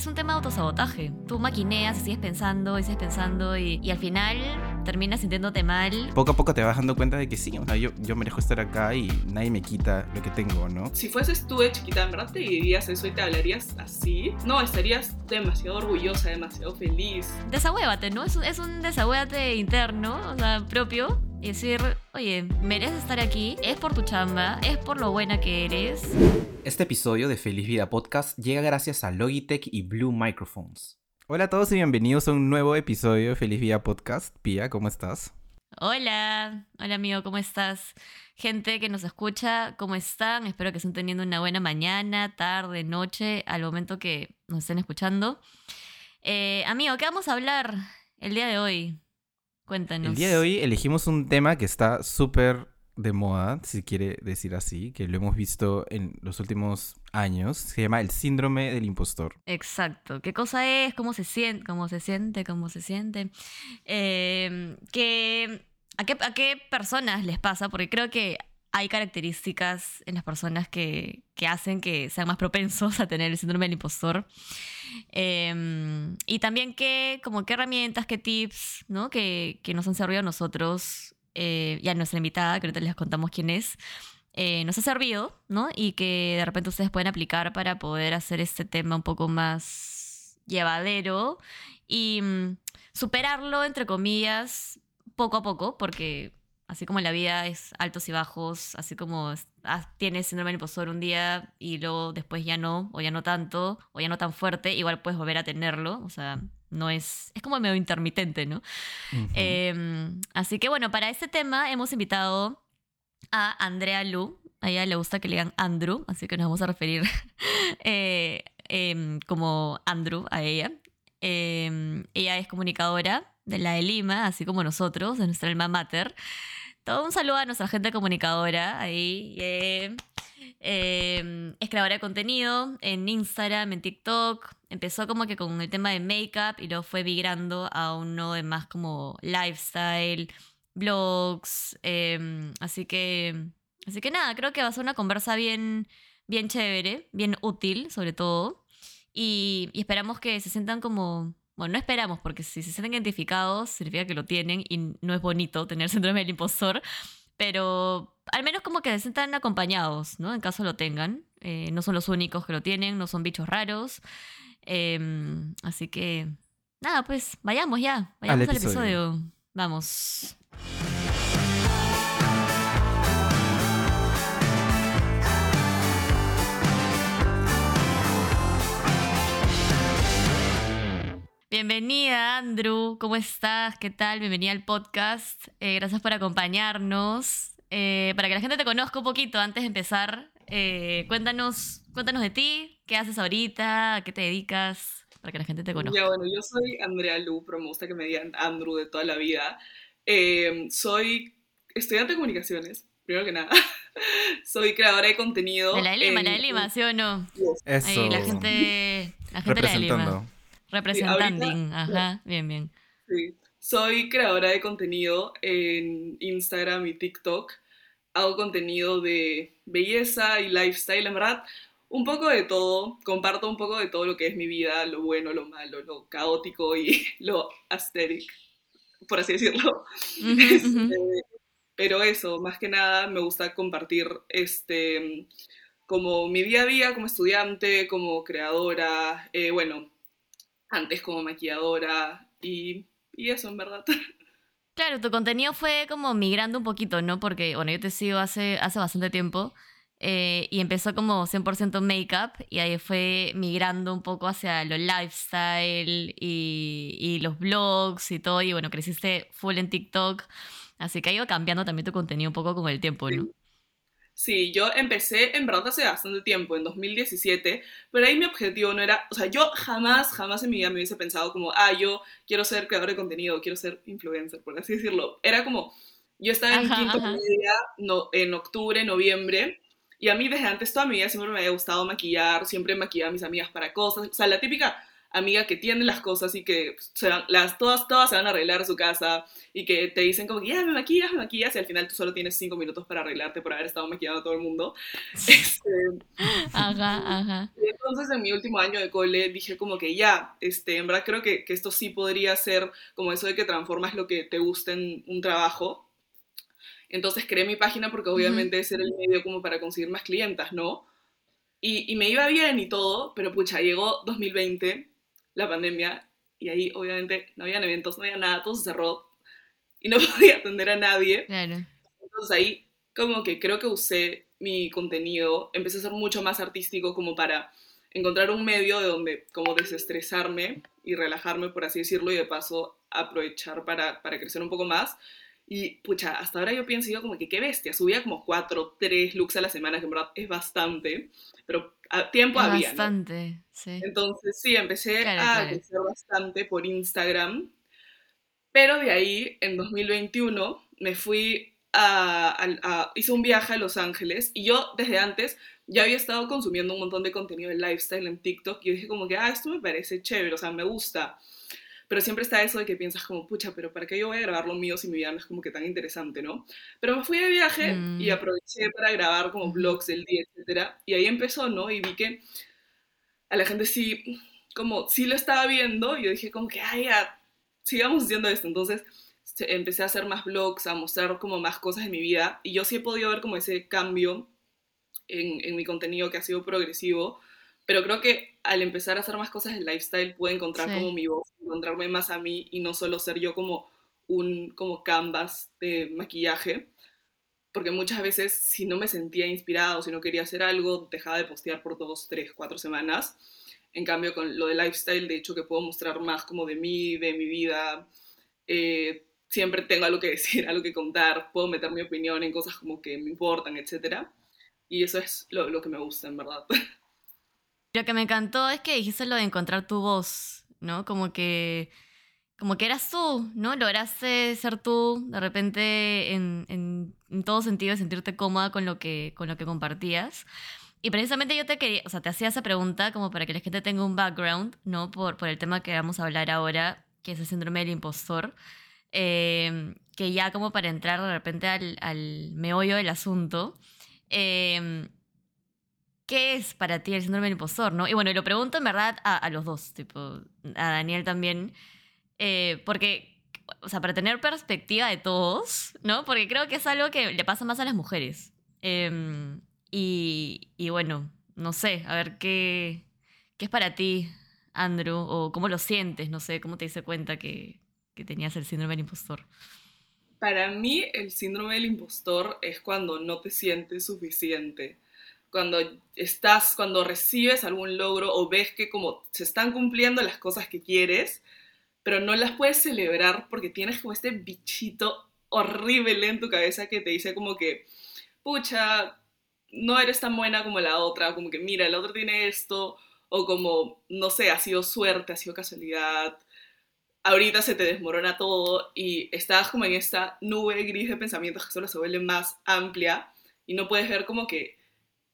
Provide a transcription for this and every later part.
es un tema de autosabotaje. Tú maquineas y sigues pensando y sigues pensando y, y al final terminas sintiéndote mal. Poco a poco te vas dando cuenta de que sí, o sea, yo, yo merezco estar acá y nadie me quita lo que tengo, ¿no? Si fueses tú de chiquita, ¿en verdad te dirías eso y te hablarías así? No, estarías demasiado orgullosa, demasiado feliz. Desahuévate, ¿no? Es un, es un desahuévate interno, o sea, propio. Y decir, oye, mereces estar aquí, es por tu chamba, es por lo buena que eres. Este episodio de Feliz Vida Podcast llega gracias a Logitech y Blue Microphones. Hola a todos y bienvenidos a un nuevo episodio de Feliz Vida Podcast. Pia, ¿cómo estás? Hola, hola amigo, ¿cómo estás? Gente que nos escucha, ¿cómo están? Espero que estén teniendo una buena mañana, tarde, noche, al momento que nos estén escuchando. Eh, amigo, ¿qué vamos a hablar el día de hoy? Cuéntanos. El día de hoy elegimos un tema que está súper de moda, si quiere decir así, que lo hemos visto en los últimos años. Se llama el síndrome del impostor. Exacto. ¿Qué cosa es? ¿Cómo se siente? ¿Cómo se siente? ¿Cómo se siente? Eh, que, ¿a, qué, ¿A qué personas les pasa? Porque creo que hay características en las personas que, que hacen que sean más propensos a tener el síndrome del impostor. Eh, y también qué, como qué herramientas, qué tips, ¿no? Que, que nos han servido a nosotros eh, y a nuestra invitada, que ahorita les contamos quién es, eh, nos ha servido, ¿no? Y que de repente ustedes pueden aplicar para poder hacer este tema un poco más llevadero y mm, superarlo, entre comillas, poco a poco, porque así como la vida es altos y bajos, así como ah, tienes síndrome del impostor un día y luego después ya no, o ya no tanto, o ya no tan fuerte, igual puedes volver a tenerlo, o sea, no es, es como medio intermitente, ¿no? Eh, así que bueno, para este tema hemos invitado a Andrea Lu. A ella le gusta que le digan Andrew, así que nos vamos a referir eh, em, como Andrew a ella. Eh, ella es comunicadora de la de Lima, así como nosotros, de nuestra alma mater. Todo un saludo a nuestra gente comunicadora ahí. eh, eh, es creadora de contenido en Instagram, en TikTok. Empezó como que con el tema de make-up y luego fue migrando a uno de más como lifestyle, blogs. eh, así que. Así que nada, creo que va a ser una conversa bien, bien chévere, bien útil, sobre todo. Y esperamos que se sientan como. Bueno, no esperamos, porque si se sienten identificados, significa que lo tienen y no es bonito tener síndrome del impostor. Pero al menos como que se sientan acompañados, ¿no? En caso lo tengan. Eh, no son los únicos que lo tienen, no son bichos raros. Em, así que, nada, pues vayamos ya. Vayamos al episodio. episodio. Vamos. Bienvenida, Andrew. ¿Cómo estás? ¿Qué tal? Bienvenida al podcast. Eh, gracias por acompañarnos. Eh, para que la gente te conozca un poquito antes de empezar, eh, cuéntanos, cuéntanos de ti, qué haces ahorita, a qué te dedicas, para que la gente te conozca. Ya, bueno, yo soy Andrea Lu, pero me gusta que me digan Andrew de toda la vida. Eh, soy estudiante de comunicaciones, primero que nada. soy creadora de contenido. De la de Lima, en- la de Lima, ¿sí o no? Eso. Ahí la gente, la gente de la de Lima. Representando. Ajá, bien, bien. Sí. Soy creadora de contenido en Instagram y TikTok. Hago contenido de belleza y lifestyle, en verdad. Un poco de todo. Comparto un poco de todo lo que es mi vida, lo bueno, lo malo, lo caótico y lo aesthetic, por así decirlo. Este, pero eso, más que nada me gusta compartir este, como mi día a día como estudiante, como creadora, eh, bueno, antes como maquilladora y, y eso en verdad. Claro, tu contenido fue como migrando un poquito, ¿no? Porque, bueno, yo te sigo hace, hace bastante tiempo eh, y empezó como 100% make-up y ahí fue migrando un poco hacia lo lifestyle y, y los blogs y todo. Y bueno, creciste full en TikTok, así que ha ido cambiando también tu contenido un poco con el tiempo, ¿no? Sí, yo empecé en verdad hace bastante tiempo, en 2017, pero ahí mi objetivo no era, o sea, yo jamás, jamás en mi vida me hubiese pensado como, ah, yo quiero ser creador de contenido, quiero ser influencer, por así decirlo. Era como, yo estaba en Ajá, quinto ajá. media, no, en octubre, noviembre, y a mí desde antes toda mi vida siempre me había gustado maquillar, siempre maquillaba a mis amigas para cosas, o sea, la típica amiga que tiene las cosas y que se van- las, todas, todas se van a arreglar su casa y que te dicen como que ya me maquillas, me maquillas y al final tú solo tienes cinco minutos para arreglarte por haber estado maquillando a todo el mundo. Este, Ajá, ajá. y entonces en mi último año de cole dije como que ya, este, en verdad creo que, que esto sí podría ser como eso de que transformas lo que te gusta en un trabajo. Entonces creé mi página porque obviamente ese era el medio como para conseguir más clientas, ¿no? Y, y me iba bien y todo, pero pucha, llegó 2020, la pandemia, y ahí obviamente no habían eventos, no había nada, todo se cerró y no podía atender a nadie. Claro. Entonces ahí como que creo que usé mi contenido, empecé a ser mucho más artístico como para encontrar un medio de donde como desestresarme y relajarme, por así decirlo, y de paso aprovechar para, para crecer un poco más. Y pucha, hasta ahora yo pienso yo como que qué bestia, subía como cuatro, tres looks a la semana, que en verdad es bastante, pero a tiempo Es había, ¿no? bastante, sí. Entonces sí, empecé Claro, a claro. crecer bastante por Instagram, pero de ahí, en 2021, me fui a, a- a- hice un viaje a Los Ángeles y yo desde antes ya había estado consumiendo un montón de contenido de lifestyle en TikTok y yo dije como que, ah, esto me parece chévere, o sea, me gusta. Pero siempre está eso de que piensas como, pucha, pero ¿para qué yo voy a grabar lo mío si mi vida no es como que tan interesante, no? Pero me fui de viaje Mm. y aproveché para grabar como vlogs del día, etcétera. Y ahí empezó, ¿no? Y vi que a la gente sí, como, sí lo estaba viendo, y yo dije como que, ay, ya, sigamos haciendo esto. Entonces empecé a hacer más vlogs, a mostrar como más cosas de mi vida, y yo sí he podido ver como ese cambio en, en mi contenido que ha sido progresivo, pero creo que al empezar a hacer más cosas de lifestyle pude encontrar Sí. como mi voz, encontrarme más a mí y no solo ser yo como un como canvas de maquillaje, porque muchas veces si no me sentía inspirada o si no quería hacer algo, dejaba de postear por dos, tres, cuatro semanas. En cambio, con lo de lifestyle, de hecho que puedo mostrar más como de mí, de mi vida, eh, siempre tengo algo que decir, algo que contar, puedo meter mi opinión en cosas como que me importan, etc. Y eso es lo, lo que me gusta, en verdad. Lo que me encantó es que dijiste lo de encontrar tu voz, ¿no? Como que, como que eras tú, ¿no? Lograste ser tú de repente en, en, en todo sentido, sentirte cómoda con lo que, con lo que compartías. Y precisamente yo te quería, o sea, te hacía esa pregunta como para que la gente tenga un background, ¿no? Por, por el tema que vamos a hablar ahora, que es el síndrome del impostor. Eh, que ya como para entrar de repente al, al meollo del asunto. Eh, ¿Qué es para ti el síndrome del impostor? ¿no? Y bueno, lo pregunto en verdad a, los dos, tipo, a Daniel también, eh, porque, o sea, para tener perspectiva de todos, ¿no? Porque creo que es algo que le pasa más a las mujeres. Eh, y, y bueno, no sé, a ver qué, qué es para ti, Andrew, o cómo lo sientes, no sé, cómo te diste cuenta que, que tenías el síndrome del impostor. Para mí, el síndrome del impostor es cuando no te sientes suficiente. Cuando estás, cuando recibes algún logro o ves que como se están cumpliendo las cosas que quieres, pero no las puedes celebrar porque tienes como este bichito horrible en tu cabeza que te dice como que, pucha, no eres tan buena como la otra, como que mira, el otro tiene esto, o como, no sé, ha sido suerte, ha sido casualidad, ahorita se te desmorona todo y estás como en esta nube gris de pensamientos que solo se vuelve más amplia y no puedes ver como que,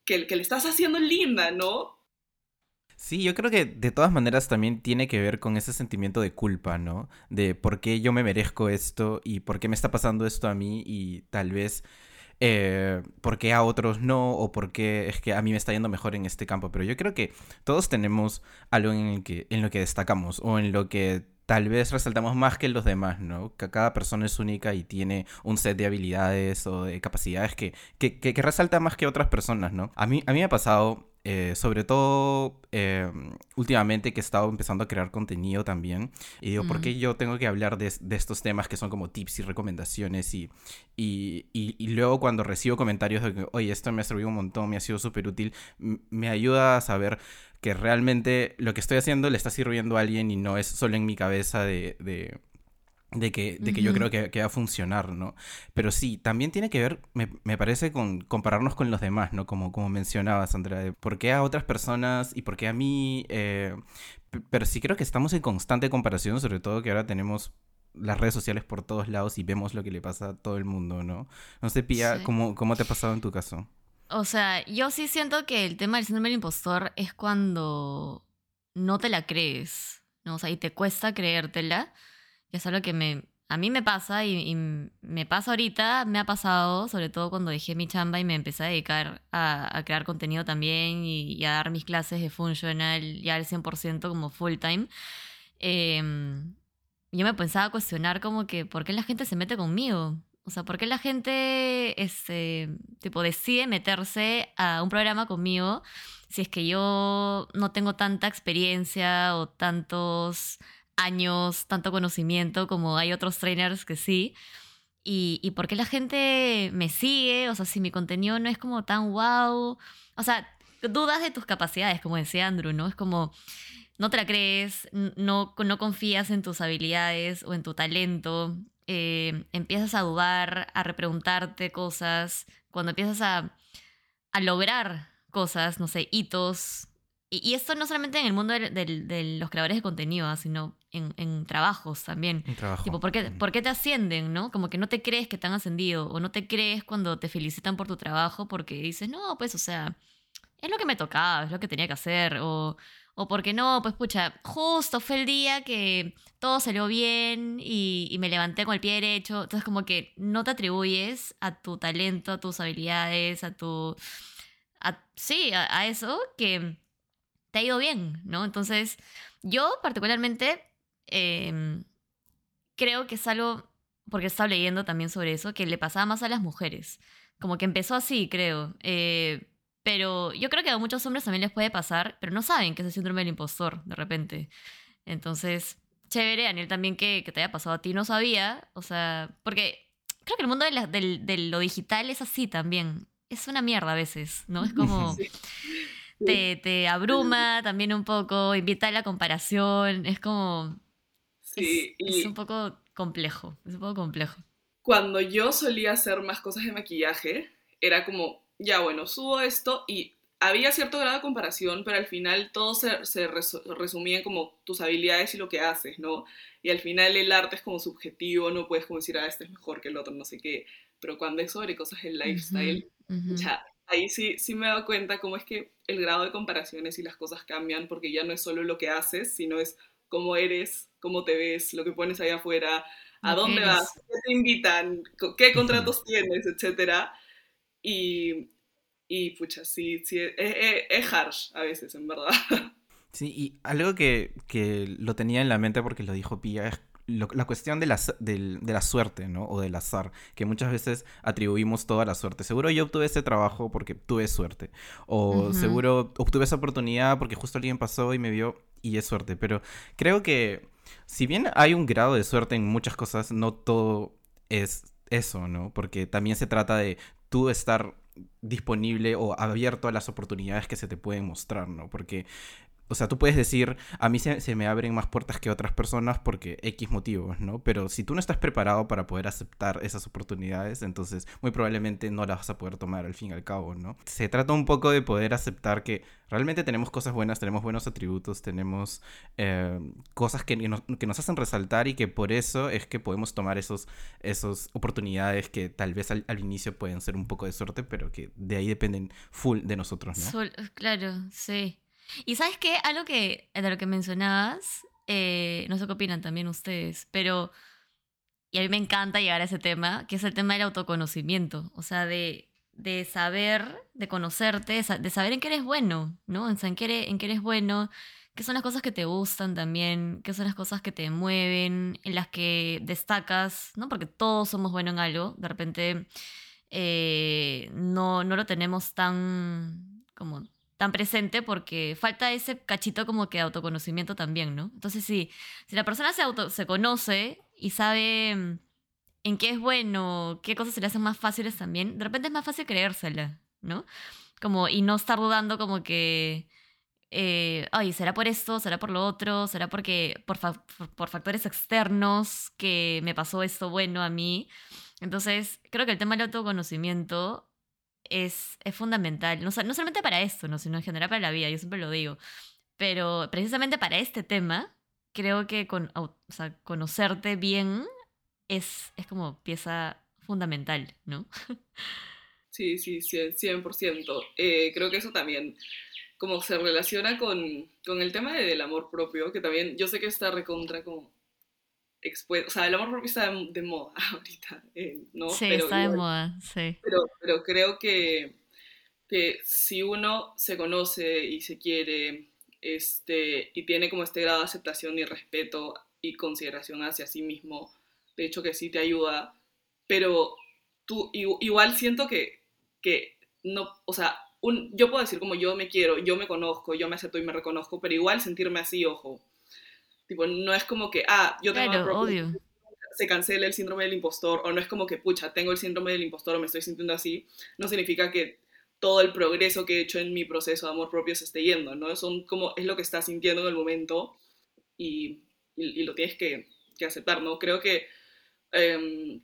que, que le estás haciendo linda, ¿no? Sí, yo creo que de todas maneras también tiene que ver con ese sentimiento de culpa, ¿no? De por qué yo me merezco esto y por qué me está pasando esto a mí y tal vez eh, por qué a otros no o por qué es que a mí me está yendo mejor en este campo. Pero yo creo que todos tenemos algo en, lo que destacamos o en lo que tal vez resaltamos más que los demás, ¿no? Que cada persona es única y tiene un set de habilidades o de capacidades que, que, resalta más que otras personas, ¿no? A mí, a mí me ha pasado eh, sobre todo eh, últimamente que he estado empezando a crear contenido también. Y digo, ¿por Mm. qué yo tengo que hablar de, de estos temas que son como tips y recomendaciones? Y, y, y, y luego cuando recibo comentarios de que, oye, esto me ha servido un montón, me ha sido súper útil, me ayuda a saber que realmente lo que estoy haciendo le está sirviendo a alguien y no es solo en mi cabeza de... de de que, de que yo creo que, que va a funcionar, ¿no? Pero sí, también tiene que ver, me, me parece, con compararnos con los demás, ¿no? Como, como mencionabas, Andrea, de por qué a otras personas y por qué a mí. eh, pero sí creo que estamos en constante comparación, sobre todo que ahora tenemos las redes sociales por todos lados y vemos lo que le pasa a todo el mundo, ¿no? No sé, Pía, Sí. ¿cómo, ¿cómo te ha pasado en tu caso? O sea, yo sí siento que el tema del síndrome del impostor es cuando no te la crees, ¿no? O sea, y te cuesta creértela, que es algo que me, a mí me pasa y, me pasa ahorita, me ha pasado, sobre todo cuando dejé mi chamba y me empecé a dedicar a, crear contenido también y, a dar mis clases de Functional ya al 100% como full time. Em, yo me pensaba cuestionar como que, ¿por qué la gente se mete conmigo? O sea, ¿por qué la gente este, tipo, decide meterse a un programa conmigo si es que yo no tengo tanta experiencia o tantos años, tanto conocimiento como hay otros trainers que sí? ¿Y, y por qué la gente me sigue? O sea, si mi contenido no es como tan wow. O sea, dudas de tus capacidades, como decía Andrew, ¿no? Es como, no te la crees, no, no confías en tus habilidades o en tu talento. Eh, empiezas a dudar, a repreguntarte cosas, cuando empiezas a, a lograr cosas, no sé, hitos. Y, esto no solamente en el mundo de, los creadores de contenido, ah, sino en, en trabajos también. En trabajo. Tipo, ¿por qué, ¿por qué, te ascienden, no? Como que no te crees que te han ascendido o no te crees cuando te felicitan por tu trabajo porque dices, no, pues, o sea, es lo que me tocaba, es lo que tenía que hacer, o o porque no, pues pucha, justo fue el día que todo salió bien y, me levanté con el pie derecho. Entonces como que no te atribuyes a tu talento, a tus habilidades, a tu... sí, a, eso que te ha ido bien, ¿no? Entonces yo particularmente em, creo que es algo, porque he estado leyendo también sobre eso, que le pasaba más a las mujeres. Como que empezó así, creo. Eh, pero yo creo que a muchos hombres también les puede pasar, pero no saben que es el síndrome del impostor de repente. Entonces, chévere, Daniel, también que, te haya pasado a ti, no sabía. O sea, porque creo que el mundo de, lo digital es así también. Es una mierda a veces, ¿no? Es como... Te, abruma también un poco, invita a la comparación, es como... Sí, es un poco complejo, es un poco complejo. Cuando yo solía hacer más cosas de maquillaje, era como ya bueno, subo esto y había cierto grado de comparación, pero al final todo se, se resumía en como tus habilidades y lo que haces, ¿no? Y al final el arte es como subjetivo, no puedes como decir, ah, este es mejor que el otro, no sé qué, pero cuando es sobre cosas del lifestyle, ya, ahí sí, sí me doy cuenta cómo es que el grado de comparaciones y las cosas cambian, porque ya no es solo lo que haces, sino es cómo eres, cómo te ves, lo que pones ahí afuera, a dónde vas, qué te invitan, qué contratos tienes, etcétera. Y, y pucha, sí, sí es, harsh a veces, en verdad. Sí, y algo que, que, lo tenía en la mente porque lo dijo Pia es la cuestión de la, de, la, suerte, ¿no? O del azar, que muchas veces atribuimos toda la suerte. Seguro yo obtuve ese trabajo porque tuve suerte. O seguro obtuve esa oportunidad porque justo alguien pasó y me vio y es suerte. Pero creo que si bien hay un grado de suerte en muchas cosas, no todo es eso, ¿no? Porque también se trata de tú estar disponible o abierto a las oportunidades que se te pueden mostrar, ¿no? Porque o sea, tú puedes decir, a mí se, me abren más puertas que otras personas porque X motivos, ¿no? Pero si tú no estás preparado para poder aceptar esas oportunidades, entonces muy probablemente no las vas a poder tomar al fin y al cabo, ¿no? Se trata un poco de poder aceptar que realmente tenemos cosas buenas, tenemos buenos atributos, tenemos eh, cosas que nos, que nos, hacen resaltar y que por eso es que podemos tomar esos, esos oportunidades que tal vez al, inicio pueden ser un poco de suerte, pero que de ahí dependen full de nosotros, ¿no? claro, sí. Y sabes qué, algo que de lo que mencionabas, eh, no sé qué opinan también ustedes, pero y a mí me encanta llegar a ese tema, que es el tema del autoconocimiento, o sea, de, de saber, de conocerte, de saber en qué eres bueno, ¿no? En, qué eres, en qué eres bueno, qué son las cosas que te gustan también, qué son las cosas que te mueven, en las que destacas, ¿no? Porque todos somos buenos en algo, de repente eh, no, no lo tenemos tan como tan presente porque falta ese cachito como que de autoconocimiento también, ¿no? Entonces, sí, si la persona se, auto, se conoce y sabe mm, en qué es bueno, qué cosas se le hacen más fáciles también, de repente es más fácil creérsela, ¿no? Como, y no estar dudando como que, eh, ay, ¿será por esto? ¿Será por lo otro? ¿Será porque por, por factores externos que me pasó esto bueno a mí? Entonces, creo que el tema del autoconocimiento es, es fundamental, no, no solamente para esto, ¿no? sino en general para la vida, yo siempre lo digo, pero precisamente para este tema, creo que con, o sea, conocerte bien es, es como pieza fundamental, ¿no? Sí, sí, 100%. Eh, creo que eso también como se relaciona con, con el tema del amor propio, que también yo sé que está recontra como expuesto, o sea, el amor propio está de, moda ahorita, eh, ¿no? Sí, está de moda, sí. Pero, pero creo que, que si uno se conoce y se quiere este, y tiene como este grado de aceptación y respeto y consideración hacia sí mismo, de hecho que sí te ayuda, pero tú igual siento que, que no, o sea, un, yo puedo decir como yo me quiero, yo me conozco, yo me acepto y me reconozco, pero igual sentirme así, ojo. Tipo, no es como que, ah, yo tengo claro, se cancela el síndrome del impostor, o no es como que, pucha, tengo el síndrome del impostor o me estoy sintiendo así, no significa que todo el progreso que he hecho en mi proceso de amor propio se esté yendo, ¿no? Son como, es lo que estás sintiendo en el momento y, y, lo tienes que, que, aceptar, ¿no? Creo que eh,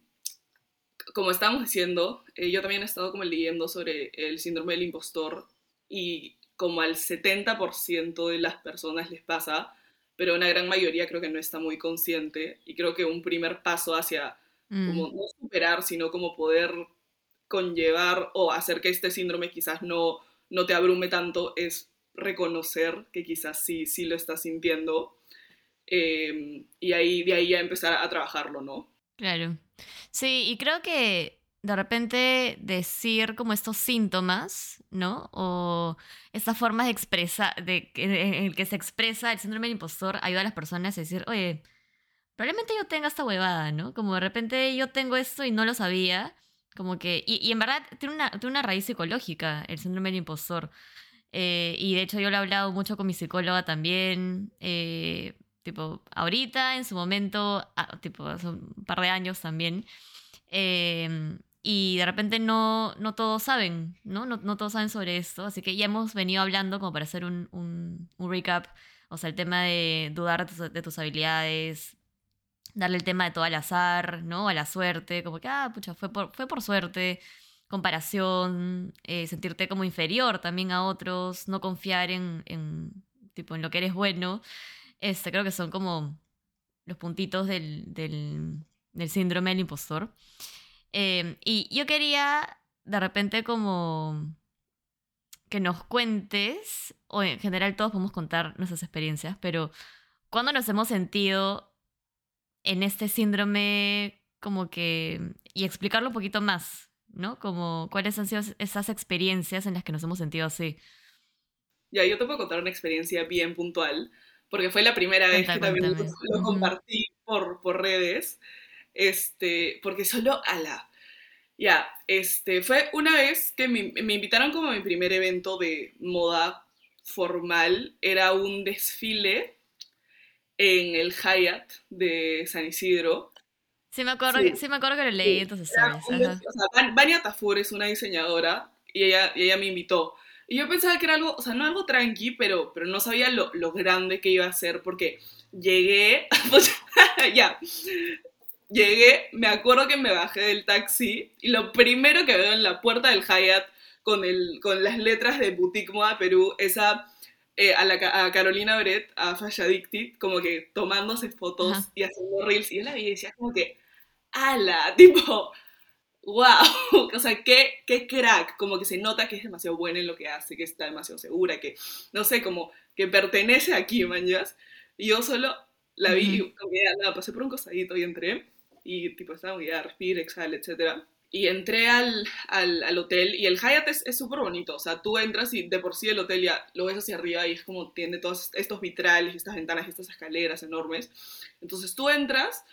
como estábamos diciendo, eh, yo también he estado como leyendo sobre el síndrome del impostor y como al 70% de las personas les pasa, pero una gran mayoría creo que no está muy consciente y creo que un primer paso hacia mm. como no superar, sino como poder conllevar o hacer que este síndrome quizás no, no te abrume tanto es reconocer que quizás sí, sí lo estás sintiendo eh, y ahí, de ahí ya empezar a trabajarlo, ¿no? Claro. Sí, y creo que de repente decir como estos síntomas, ¿no? O estas formas de expresar, de, en el que se expresa el síndrome del impostor, ayuda a las personas a decir, oye, probablemente yo tenga esta huevada, ¿no? Como de repente yo tengo esto y no lo sabía. Como que, y, en verdad tiene una, tiene una raíz psicológica el síndrome del impostor. Eh, y de hecho yo lo he hablado mucho con mi psicóloga también. Eh, tipo, ahorita, en su momento, ah, tipo, hace un par de años también. Em, y de repente no, no todos saben, ¿no? ¿no? ¿no? todos saben sobre esto, así que ya hemos venido hablando como para hacer un, un, un recap, o sea, el tema de dudar de tus, de tus, habilidades, darle el tema de todo al azar, ¿no? A la suerte, como que, ah, pucha, fue por, fue por suerte, comparación, eh, sentirte como inferior también a otros, no confiar en, en, tipo, en lo que eres bueno. Este, creo que son como los puntitos del, del, del síndrome del impostor. Eh, y yo quería de repente como que nos cuentes, o en general todos podemos contar nuestras experiencias, pero ¿cuándo nos hemos sentido en este síndrome como que... y explicarlo un poquito más, ¿no? Como cuáles han sido esas experiencias en las que nos hemos sentido así. Ya, yo te puedo contar una experiencia bien puntual porque fue la primera vez que también lo, compartí por, por redes, este, porque solo a la... Ya, este, fue una vez que me, me invitaron como a mi primer evento de moda formal, era un desfile en el Hyatt de San Isidro. Sí, me acuerdo, sí. Que, me acuerdo que lo leí, entonces sabes. O sea, Vania Tafur es una diseñadora y ella, y ella me invitó. Y yo pensaba que era algo, o sea, no algo tranqui, pero, pero no sabía lo, lo grande que iba a ser porque llegué, ya, llegué, me acuerdo que me bajé del taxi y lo primero que veo en la puerta del Hyatt con, el, con las letras de Boutique Moda Perú, esa eh, a, la, a Carolina Brett, a Fashion Addicted, como que tomándose fotos y haciendo reels, y yo la vi y decía como que, ala, tipo, wow, o sea, qué, qué crack, como que se nota que es demasiado buena en lo que hace, que está demasiado segura, que, no sé, como que pertenece aquí, manjas. Y yo solo la vi, uh -huh. pasé por un costadito y entré, y tipo estaba guiada, respira, exhala, etc. Y entré al, al, al, hotel, y el Hyatt es súper bonito, o sea, tú entras y de por sí el hotel ya lo ves hacia arriba y es como tiene todos estos vitrales, estas ventanas, estas escaleras enormes. Entonces tú entras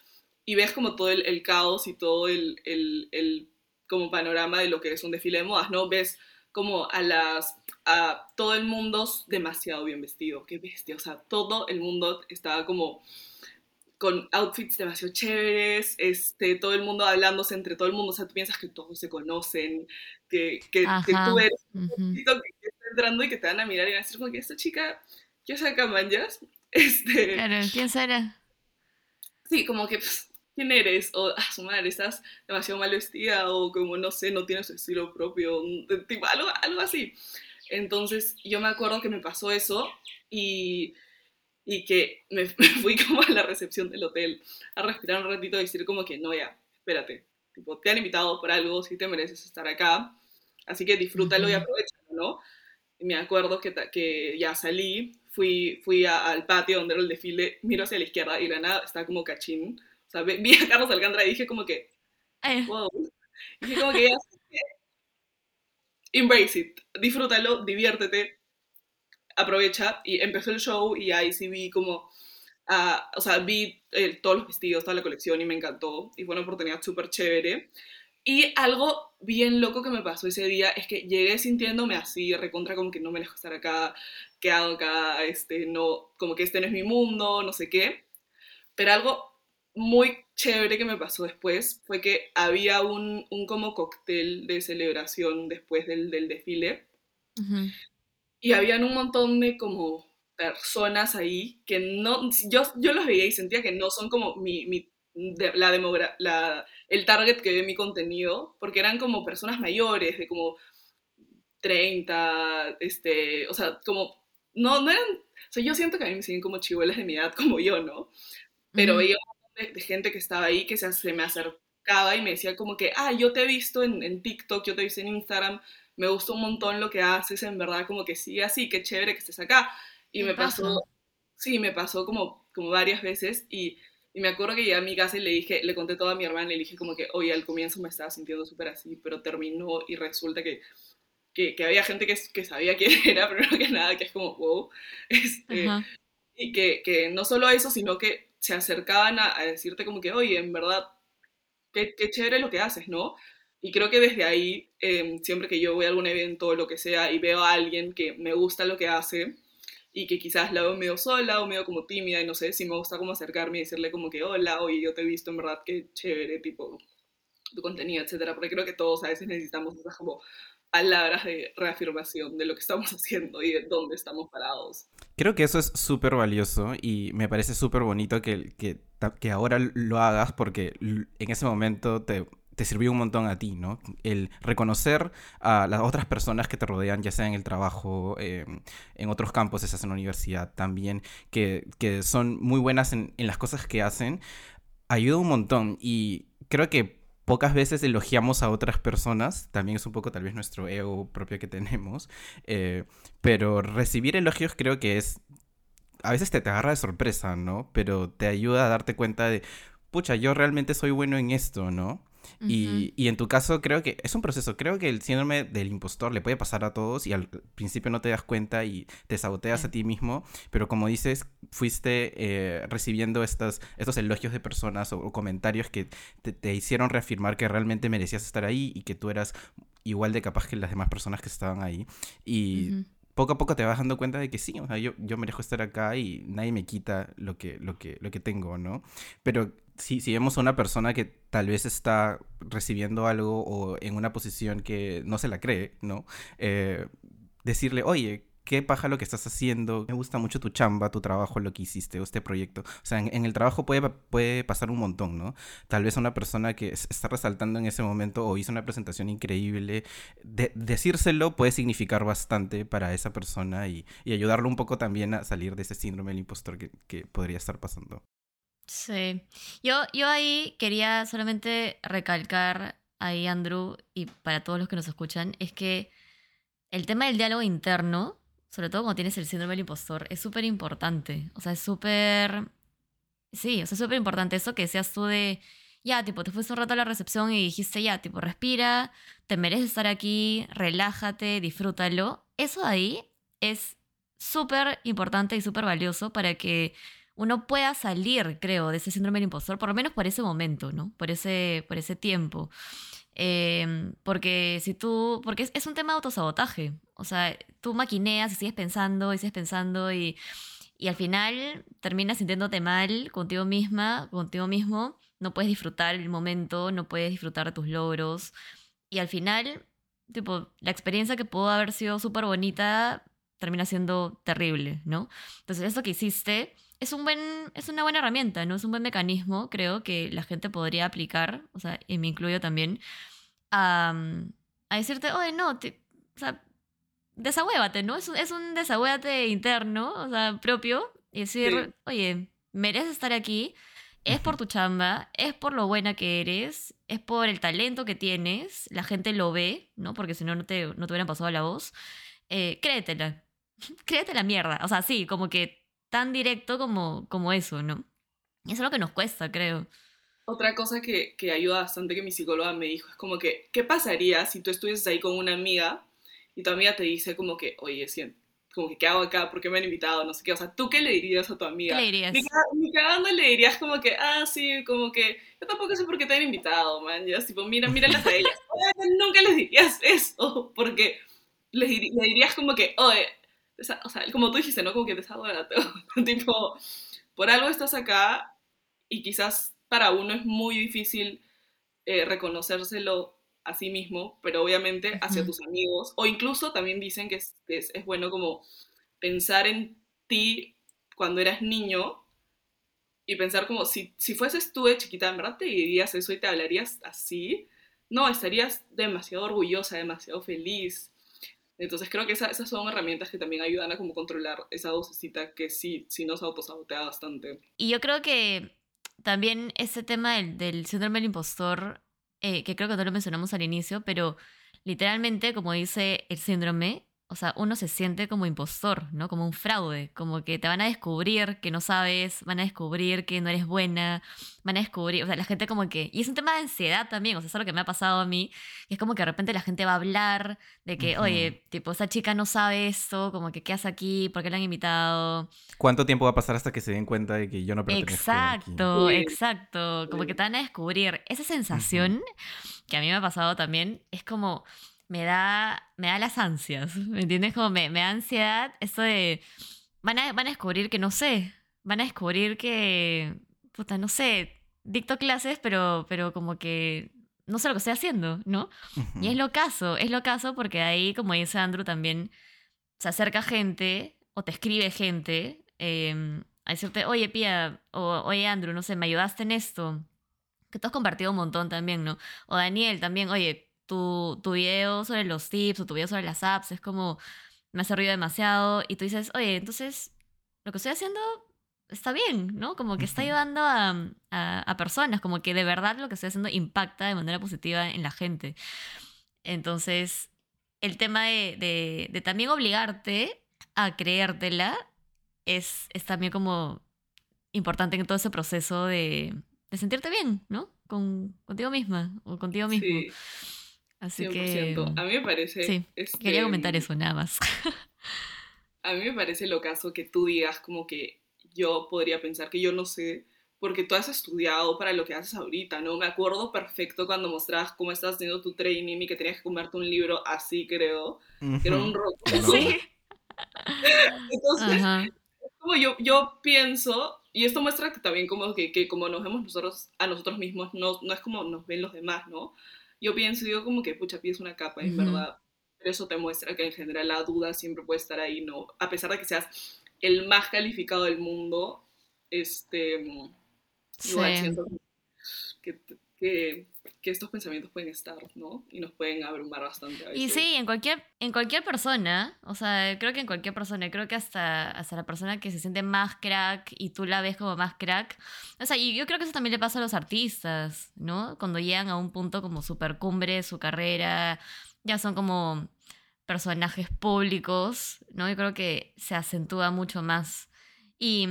y ves como todo el, el caos y todo el, el, el, como panorama de lo que es un desfile de modas, ¿no? Ves como a las a todo el mundo demasiado bien vestido, qué bestia, o sea, todo el mundo estaba como con outfits demasiado chéveres, este, todo el mundo hablándose entre todo el mundo, o sea, tú piensas que todos se conocen, que, que, que tú eres un uh -huh. que está entrando y que te van a mirar y van a decir como que esta chica, ¿qué saca manjas? Este, claro, ¿quién será? Sí, como que pues, quién eres, o ah, su madre, estás demasiado mal vestida, o como no sé, no tienes estilo propio, tipo, algo, algo así. Entonces yo me acuerdo que me pasó eso y, y que me, me, fui como a la recepción del hotel a respirar un ratito y decir como que no, ya, espérate, tipo, te han invitado por algo, si te mereces estar acá, así que disfrútalo uh -huh. y aprovechalo, ¿no? me acuerdo que, que ya salí, fui, fui al patio donde era el desfile, miro hacia la izquierda y la nada está como cachín. O sea, vi a Carlos Alcántara y dije como que, Eh, wow. Dije como que ya, embrace it, disfrútalo, diviértete, aprovecha. Y empezó el show y ahí sí vi como, ah, o sea, vi eh, todos los vestidos, toda la colección y me encantó. Y fue una oportunidad súper chévere. Y algo bien loco que me pasó ese día es que llegué sintiéndome así, recontra como que no me dejo estar acá, ¿qué hago acá? Este, no, como que este no es mi mundo, no sé qué. Pero algo muy chévere que me pasó después fue que había un, un como cóctel de celebración después del, del desfile ujú. Y habían un montón de como personas ahí que no, yo, yo los veía y sentía que no son como mi, mi de- la demogra la, el target que ve mi contenido, porque eran como personas mayores, de como 30, este, o sea, como, no, no eran, o sea, yo siento que a mí me siguen como chivuelas de mi edad como yo, ¿no? Pero veía de, de gente que estaba ahí que se, se me acercaba y me decía como que, ah, yo te he visto en, en TikTok, yo te he visto en Instagram, me gustó un montón lo que haces, en verdad, como que sí, así, qué chévere que estés acá. Y me paja. pasó, sí, me pasó como, como varias veces y, y me acuerdo que llegué a mi casa y le dije, le conté todo a mi hermana y le dije como que, oye, al comienzo me estaba sintiendo súper así, pero terminó y resulta que, que, que había gente que, que sabía quién era, primero que nada, que es como, wow, este, y que, que no solo eso, sino que se acercaban a, a decirte como que, oye, en verdad, qué, qué chévere lo que haces, ¿no? Y creo que desde ahí, eh, siempre que yo voy a algún evento o lo que sea y veo a alguien que me gusta lo que hace y que quizás la veo medio sola o medio como tímida y no sé, si me gusta como acercarme y decirle como que, hola, oye, yo te he visto, en verdad, qué chévere, tipo, tu contenido, etcétera, porque creo que todos a veces necesitamos esas como palabras de reafirmación de lo que estamos haciendo y de dónde estamos parados. Creo que eso es súper valioso y me parece súper bonito que, que, que ahora lo hagas porque en ese momento te, te sirvió un montón a ti, ¿no? El reconocer a las otras personas que te rodean, ya sea en el trabajo, eh, en otros campos, estás en la universidad también, que, que son muy buenas en, en las cosas que hacen, ayuda un montón y creo que pocas veces elogiamos a otras personas, también es un poco tal vez nuestro ego propio que tenemos, eh, pero recibir elogios creo que es, a veces te, te agarra de sorpresa, ¿no? Pero te ayuda a darte cuenta de, pucha, yo realmente soy bueno en esto, ¿no? Ujú. Y, y en tu caso creo que es un proceso, creo que el síndrome del impostor le puede pasar a todos y al principio no te das cuenta y te saboteas Sí. a ti mismo, pero como dices, fuiste eh, recibiendo estas, estos elogios de personas o, o comentarios que te, te hicieron reafirmar que realmente merecías estar ahí y que tú eras igual de capaz que las demás personas que estaban ahí. Y Ujú. poco a poco te vas dando cuenta de que sí, o sea, yo, yo merezco estar acá y nadie me quita lo que, lo que, lo que tengo, ¿no? Pero si, vemos a una persona que tal vez está recibiendo algo o en una posición que no se la cree, ¿no? Eh, decirle, oye, qué paja lo que estás haciendo, me gusta mucho tu chamba, tu trabajo, lo que hiciste, o este proyecto. O sea, en, el trabajo puede, puede pasar un montón, ¿no? Tal vez una persona que está resaltando en ese momento o hizo una presentación increíble, de- decírselo puede significar bastante para esa persona y, ayudarlo un poco también a salir de ese síndrome del impostor que podría estar pasando. Sí. Yo, yo ahí quería solamente recalcar ahí, Andrew, y para todos los que nos escuchan, es que el tema del diálogo interno, sobre todo cuando tienes el síndrome del impostor, es súper importante. O sea, es súper... Sí, o sea, es súper importante eso que seas tú de... Ya, tipo, te fuiste un rato a la recepción y dijiste, ya, tipo, respira, te mereces estar aquí, relájate, disfrútalo. Eso ahí es súper importante y súper valioso para que uno pueda salir, creo, de ese síndrome del impostor, por lo menos por ese momento, ¿no? Por ese, por ese tiempo. Eh, porque si tú, porque es, es un tema de autosabotaje, o sea, tú maquineas y sigues pensando y sigues pensando y, y al final terminas sintiéndote mal contigo misma, contigo mismo, no puedes disfrutar el momento, no puedes disfrutar de tus logros y al final, tipo, la experiencia que pudo haber sido súper bonita termina siendo terrible, ¿no? Entonces, eso que hiciste es, un buen, es una buena herramienta, ¿no? Es un buen mecanismo, creo, que la gente podría aplicar, o sea, y me incluyo también, a, a decirte, oye, no, te- o sea, desahuévate, ¿no? Es un, es un desahuévate interno, o sea, propio, y decir, Sí. oye, mereces estar aquí, es por tu chamba, es por lo buena que eres, es por el talento que tienes, la gente lo ve, ¿no? Porque si no, no te, no te hubieran pasado la voz. eh, créetela. Créete la mierda. O sea, sí, como que tan directo como, como eso, ¿no? Y eso es lo que nos cuesta, creo. Otra cosa que, que ayuda bastante que mi psicóloga me dijo es como que, ¿qué pasaría si tú estuvieses ahí con una amiga y tu amiga te dice como que, oye, siento, como que, ¿qué hago acá? ¿Por qué me han invitado? No sé qué. O sea, ¿tú qué le dirías a tu amiga? ¿Qué le dirías? Ni, cagando le dirías como que, ah, sí, como que, yo tampoco sé por qué te han invitado, man. Ya, tipo, mira, míralas a ellas. nunca les dirías eso, porque les, le dirías como que, oye, o sea, como tú dijiste, ¿no? Como que desahógate. tipo, por algo estás acá y quizás para uno es muy difícil eh, reconocérselo a sí mismo, pero obviamente hacia tus amigos, o incluso también dicen que es, es, es, bueno como pensar en ti cuando eras niño y pensar como si, si fueses tú de chiquita, ¿en verdad te dirías eso y te hablarías así? No, estarías demasiado orgullosa, demasiado feliz. Entonces creo que esa, esas son herramientas que también ayudan a como controlar esa vocecita que sí, sí nos autosabotea bastante. Y yo creo que también ese tema del, síndrome del impostor eh, que creo que no lo mencionamos al inicio, pero literalmente, como dice el síndrome, o sea, uno se siente como impostor, ¿no? Como un fraude, como que te van a descubrir que no sabes, van a descubrir que no eres buena, van a descubrir, o sea, la gente como que, y es un tema de ansiedad también, o sea, eso es lo que me ha pasado a mí, es como que de repente la gente va a hablar de que, oye, tipo, esa chica no sabe esto, como que, ¿qué hace aquí? ¿Por qué la han invitado? ¿Cuánto tiempo va a pasar hasta que se den cuenta de que yo no pertenezco Exacto, aquí? exacto, como que te van a descubrir. Esa sensación que a mí me ha pasado también es como me da, me da las ansias, ¿me entiendes? Como me, me da ansiedad esto de, van a, van a descubrir que no sé, van a descubrir que, puta, no sé, dicto clases, pero, pero como que no sé lo que estoy haciendo, ¿no? Y es lo caso, es lo caso porque ahí, como dice Andrew, también se acerca gente o te escribe gente eh, a decirte, oye, Pía, o oye, Andrew, no sé, me ayudaste en esto. Que tú has compartido un montón también, ¿no? O Daniel también, oye, tu, tu video sobre los tips o tu video sobre las apps es como, me ha servido demasiado y tú dices, oye, entonces lo que estoy haciendo está bien, ¿no? Como que está ayudando a, a, a, personas, como que de verdad lo que estoy haciendo impacta de manera positiva en la gente. Entonces, el tema de, de, de también obligarte a creértela es, es, también como importante en todo ese proceso de, de sentirte bien, ¿no? Con, contigo misma o contigo mismo. Sí. Así 100%. que. A mí me parece. Sí, este, quería comentar eso nada más. a mí me parece lo caso que tú digas como que yo podría pensar que yo no sé, porque tú has estudiado para lo que haces ahorita, ¿no? Me acuerdo perfecto cuando mostrabas cómo estabas haciendo tu training y que tenías que comerte un libro así, creo, que era un rock. Sí. Entonces, Ajá. como yo, yo pienso, y esto muestra que también como que, que como nos vemos nosotros a nosotros mismos, no, no es como nos ven los demás, ¿no? Yo pienso, digo como que, pucha, pides una capa, uh -huh. verdad. Pero eso te muestra que en general la duda siempre puede estar ahí, ¿no? A pesar de que seas el más calificado del mundo, este, sí. igual siento que, que, que, estos pensamientos pueden estar, ¿no? Y nos pueden abrumar bastante. A veces. Y sí, en cualquier, en cualquier persona, o sea, creo que en cualquier persona, creo que hasta, hasta la persona que se siente más crack y tú la ves como más crack, o sea, y yo creo que eso también le pasa a los artistas, ¿no? Cuando llegan a un punto como super cumbre de su carrera, ya son como personajes públicos, ¿no? Yo creo que se acentúa mucho más. Y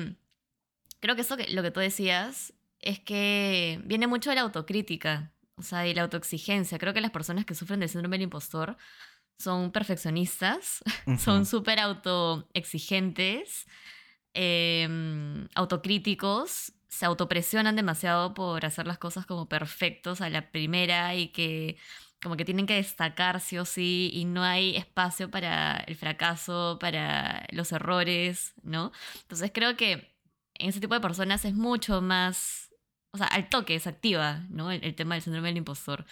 creo que eso que, lo que tú decías es que viene mucho de la autocrítica, o sea, y la autoexigencia. Creo que las personas que sufren del síndrome del impostor son perfeccionistas, uh -huh. son súper autoexigentes, eh, autocríticos, se autopresionan demasiado por hacer las cosas como perfectos a la primera y que como que tienen que destacar sí o sí y no hay espacio para el fracaso, para los errores, ¿no? Entonces creo que en ese tipo de personas es mucho más, o sea, al toque se activa, ¿no? El, el tema del síndrome del impostor.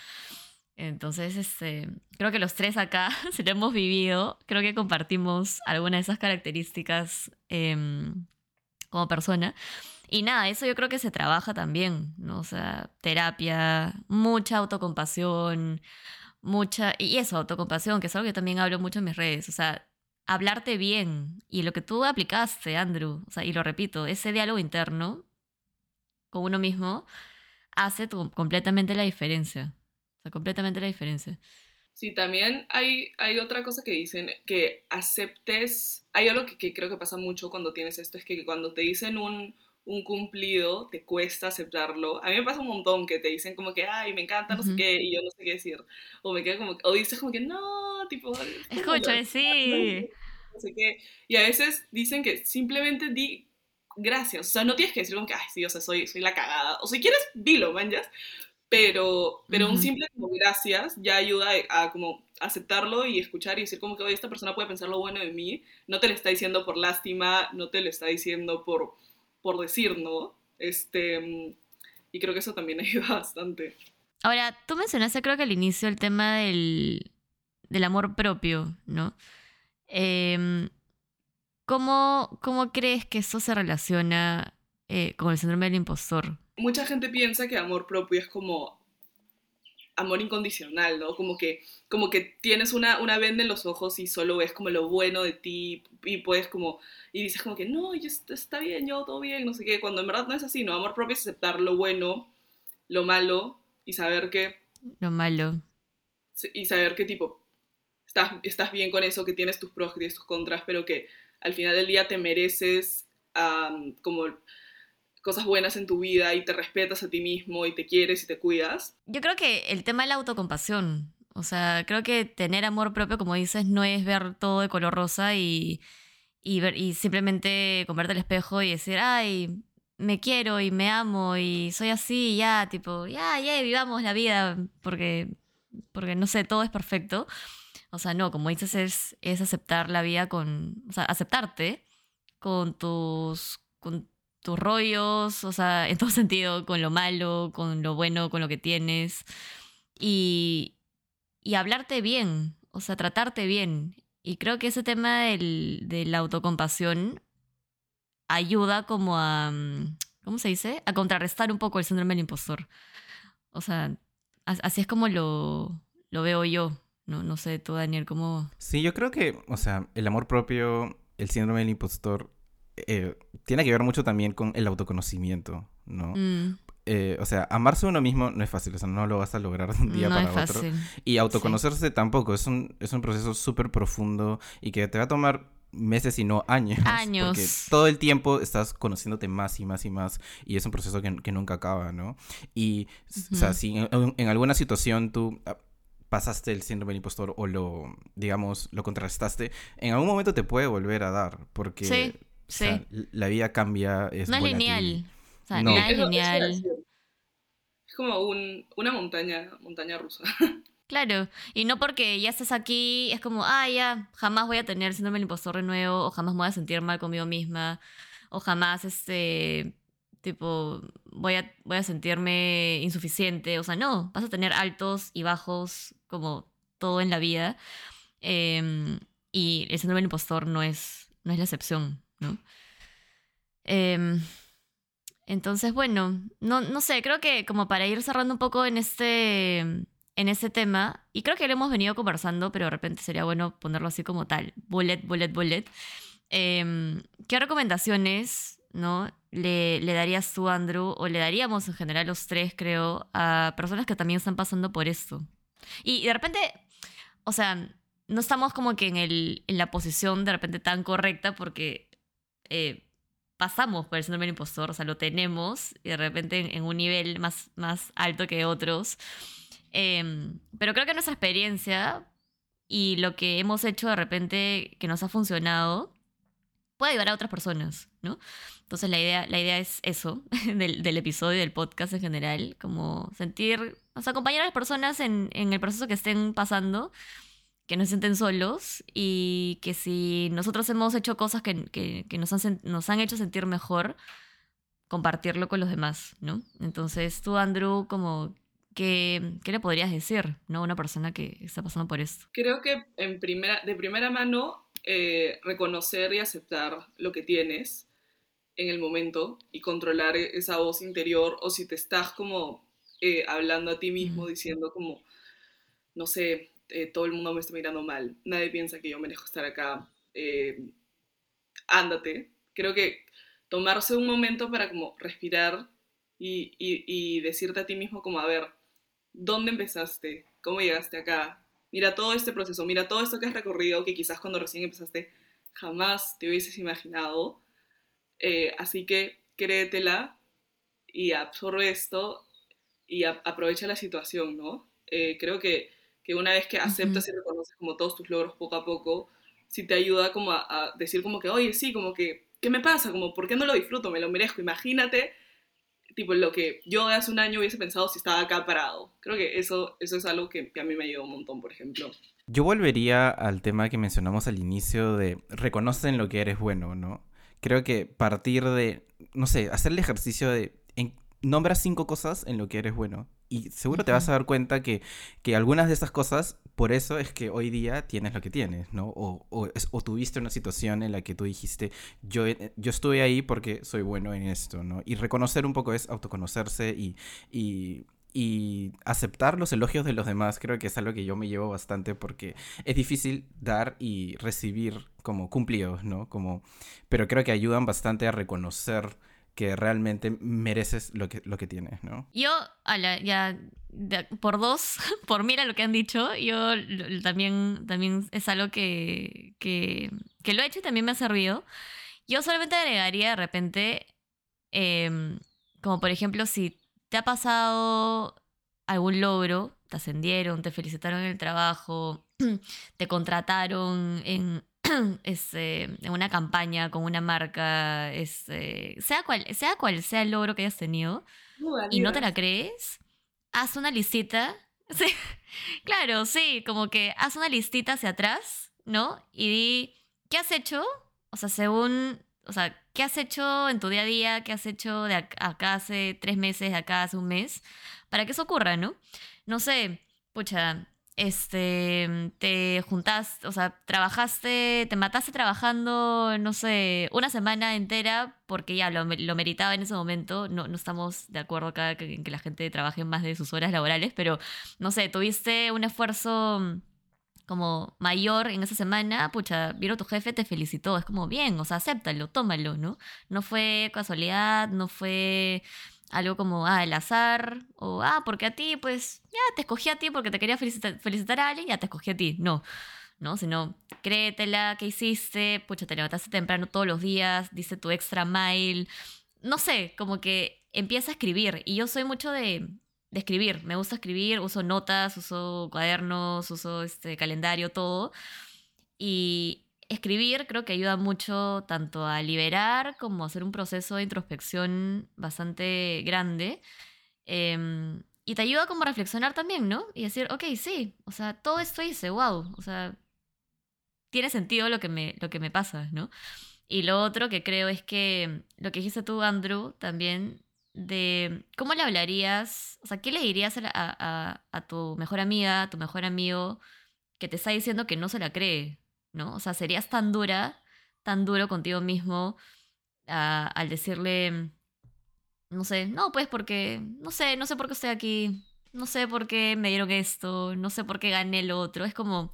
Entonces, este, creo que los tres acá, si lo hemos vivido, creo que compartimos alguna de esas características eh, como persona. Y nada, eso yo creo que se trabaja también, ¿no? O sea, terapia, mucha autocompasión, mucha... Y eso, autocompasión, que es algo que también hablo mucho en mis redes. O sea, hablarte bien. Y lo que tú aplicaste, Andrew, o sea, y lo repito, ese diálogo interno uno mismo hace tu, completamente la diferencia. O sea, completamente la diferencia. Sí, también hay, hay otra cosa que dicen, que aceptes, hay algo que, que creo que pasa mucho cuando tienes esto, es que cuando te dicen un, un cumplido, te cuesta aceptarlo. A mí me pasa un montón que te dicen como que, ay, me encanta, no sé Ujú. qué, y yo no sé qué decir. O me quedo como, o dices como que, no, tipo, es como lo- Escucha, sí. no sé qué. Y a veces dicen que simplemente di gracias. O sea, no tienes que decir como que, ay, sí, o sea, soy, soy la cagada. O si quieres, dilo, manjas. Pero, pero un simple como gracias ya ayuda a, a como aceptarlo y escuchar y decir como que, oye, esta persona puede pensar lo bueno de mí. No te lo está diciendo por lástima, no te lo está diciendo por, por decir, ¿no? Este, mm, y creo que eso también ayuda bastante. Ahora, tú mencionaste creo que al inicio el tema del, del amor propio, ¿no? Em, ¿cómo, ¿Cómo crees que eso se relaciona eh, con el síndrome del impostor? Mucha gente piensa que amor propio es como amor incondicional, ¿no? Como que, como que tienes una, una venda en los ojos y solo ves como lo bueno de ti y puedes como, y dices como que no, yo, est- está bien, yo todo bien, no sé qué, cuando en verdad no es así, ¿no? Amor propio es aceptar lo bueno, lo malo y saber que, Lo malo. y saber que tipo, estás, estás bien con eso, que tienes tus pros, que tienes tus contras, pero que al final del día te mereces am, como cosas buenas en tu vida y te respetas a ti mismo y te quieres y te cuidas. Yo creo que el tema de la autocompasión. O sea, creo que tener amor propio, como dices, no es ver todo de color rosa y, y, ver, y simplemente comerte el espejo y decir, ay, me quiero y me amo y soy así ya, tipo, ya, ya, vivamos la vida porque, porque no sé, todo es perfecto. O sea, no, como dices, es, es aceptar la vida con, o sea, aceptarte con tus, con tus rollos, o sea, en todo sentido, con lo malo, con lo bueno, con lo que tienes. Y, y hablarte bien, o sea, tratarte bien. Y creo que ese tema de la autocompasión ayuda como a, ¿cómo se dice? A contrarrestar un poco el síndrome del impostor. O sea, as- así es como lo, lo veo yo. No, no sé, tú, Daniel, ¿cómo...? Sí, yo creo que, o sea, el amor propio, el síndrome del impostor, eh, tiene que ver mucho también con el autoconocimiento, ¿no? Mm, Eh, o sea, amarse uno mismo no es fácil, o sea, no lo vas a lograr de un día no para es otro. fácil. Y autoconocerse tampoco, es un, es un proceso súper profundo y que te va a tomar meses y no años. Años. Porque todo el tiempo estás conociéndote más y más y más y es un proceso que, que nunca acaba, ¿no? Y, o sea, si en, en alguna situación tú ah, pasaste el síndrome del impostor o lo, digamos, lo contrarrestaste, en algún momento te puede volver a dar porque... Sí, o sea, sí. la vida cambia, es no es lineal. O sea, No. nada es lineal. Es como un, una montaña, montaña rusa. Claro, y no porque ya estés aquí, es como, ah, ya, jamás voy a tener síndrome del impostor de nuevo, o jamás me voy a sentir mal conmigo misma, o jamás, este, tipo, voy a, voy a sentirme insuficiente. O sea, no, vas a tener altos y bajos como todo en la vida. Em, y el síndrome del impostor no es, no es la excepción, ¿no? Em, entonces, bueno, no, no sé, creo que como para ir cerrando un poco en este, en este tema, y creo que lo hemos venido conversando, pero de repente sería bueno ponerlo así como tal, bullet, bullet, bullet. Em, ¿Qué recomendaciones no, le, le darías tú, Andrew, o le daríamos en general los tres, creo, a personas que también están pasando por esto? Y de repente, o sea, no estamos como que en, el, en la posición de repente tan correcta porque eh, pasamos por el síndrome del impostor, o sea, lo tenemos y de repente en, en un nivel más, más alto que otros. Em, pero creo que nuestra experiencia y lo que hemos hecho de repente que nos ha funcionado puede ayudar a otras personas, ¿no? Entonces la idea, la idea es eso, del, del episodio, del podcast en general, como sentir, o sea, acompañar a las personas en, en el proceso que estén pasando, que no se sienten solos y que si nosotros hemos hecho cosas que, que, que nos, han, nos han hecho sentir mejor, compartirlo con los demás, ¿no? Entonces tú, Andrew, como, ¿qué, qué le podrías decir, ¿no? A una persona que está pasando por esto. Creo que en primera, de primera mano, eh, reconocer y aceptar lo que tienes en el momento y controlar esa voz interior o si te estás como eh, hablando a ti mismo, Mm. diciendo como, no sé, eh, todo el mundo me está mirando mal, nadie piensa que yo merezco estar acá, ándate. Creo que tomarse un momento para como respirar y, y- y decirte a ti mismo como, a ver, ¿dónde empezaste? ¿Cómo llegaste acá? Mira todo este proceso, mira todo esto que has recorrido, que quizás cuando recién empezaste jamás te hubieses imaginado. Eh, así que créetela y absorbe esto y aprovecha la situación, ¿no? Eh, creo que, que, una vez que aceptas y reconoces como todos tus logros poco a poco, sí te ayuda como a, a decir como que, oye, sí, como que, ¿qué me pasa? Como, ¿por qué no lo disfruto? Me lo merezco. Imagínate tipo lo que yo hace un año hubiese pensado si estaba acá parado. Creo que eso, eso es algo que, a mí me ayudó un montón, por ejemplo. Yo volvería al tema que mencionamos al inicio de reconocen lo que eres bueno, ¿no? Creo que partir de, no sé, hacer el ejercicio de en, nombra cinco cosas en lo que eres bueno. Y seguro te vas a dar cuenta que, que, algunas de esas cosas, por eso es que hoy día tienes lo que tienes, ¿no? O, o, o, tuviste una situación en la que tú dijiste, yo, yo estuve ahí porque soy bueno en esto, ¿no? Y reconocer un poco es autoconocerse y, y, y aceptar los elogios de los demás. Creo que es algo que yo me llevo bastante porque es difícil dar y recibir como cumplidos, ¿no? Como, pero creo que ayudan bastante a reconocer que realmente mereces lo que, lo que tienes, ¿no? Yo, ya, por dos, por mira lo que han dicho, yo también, también es algo que, que, que, lo he hecho y también me ha servido. Yo solamente agregaría de repente, em, como por ejemplo, si te ha pasado algún logro, te ascendieron, te felicitaron en el trabajo, te contrataron en este, en una campaña con una marca, este, sea, cual, sea cual sea el logro que hayas tenido, y no te la crees, haz una listita. Sí, claro, sí, como que haz una listita hacia atrás, ¿no? Y di, ¿qué has hecho? O sea, según, o sea, ¿qué has hecho en tu día a día? ¿Qué has hecho de acá hace tres meses, de acá hace un mes? Para que eso ocurra, ¿no? No sé, pucha, este, te juntaste, o sea, trabajaste, te mataste trabajando, no sé, una semana entera porque ya lo, lo meritaba en ese momento. No, no estamos de acuerdo acá en que la gente trabaje más de sus horas laborales, pero no sé, tuviste un esfuerzo como mayor en esa semana, pucha, vieron tu jefe, te felicitó, es como bien, o sea, acéptalo, tómalo, ¿no? No fue casualidad, no fue algo como, ah, el azar, o, ah, porque a ti, pues, ya te escogí a ti porque te quería felicitar, felicitar a alguien, ya te escogí a ti. No, ¿no? Sino, créetela, ¿qué hiciste? Pucha, te levantaste temprano todos los días, dice tu extra mile. No sé, como que empieza a escribir. Y yo soy mucho de, de escribir. Me gusta escribir, uso notas, uso cuadernos, uso este calendario, todo. Y escribir creo que ayuda mucho tanto a liberar como a hacer un proceso de introspección bastante grande. Em, y te ayuda como a reflexionar también, ¿no? Y decir, ok, sí, o sea, todo esto hice, wow, o sea, tiene sentido lo que me, lo que me pasa, ¿no? Y lo otro que creo es que lo que dijiste tú, Andrew, también, de cómo le hablarías, o sea, ¿qué le dirías a, a, a tu mejor amiga, a tu mejor amigo, que te está diciendo que no se la cree, ¿no? O sea, serías tan dura, tan duro contigo mismo ah, al decirle, no sé, no, pues porque, no sé, no sé por qué estoy aquí, no sé por qué me dieron esto, no sé por qué gané el otro. Es como,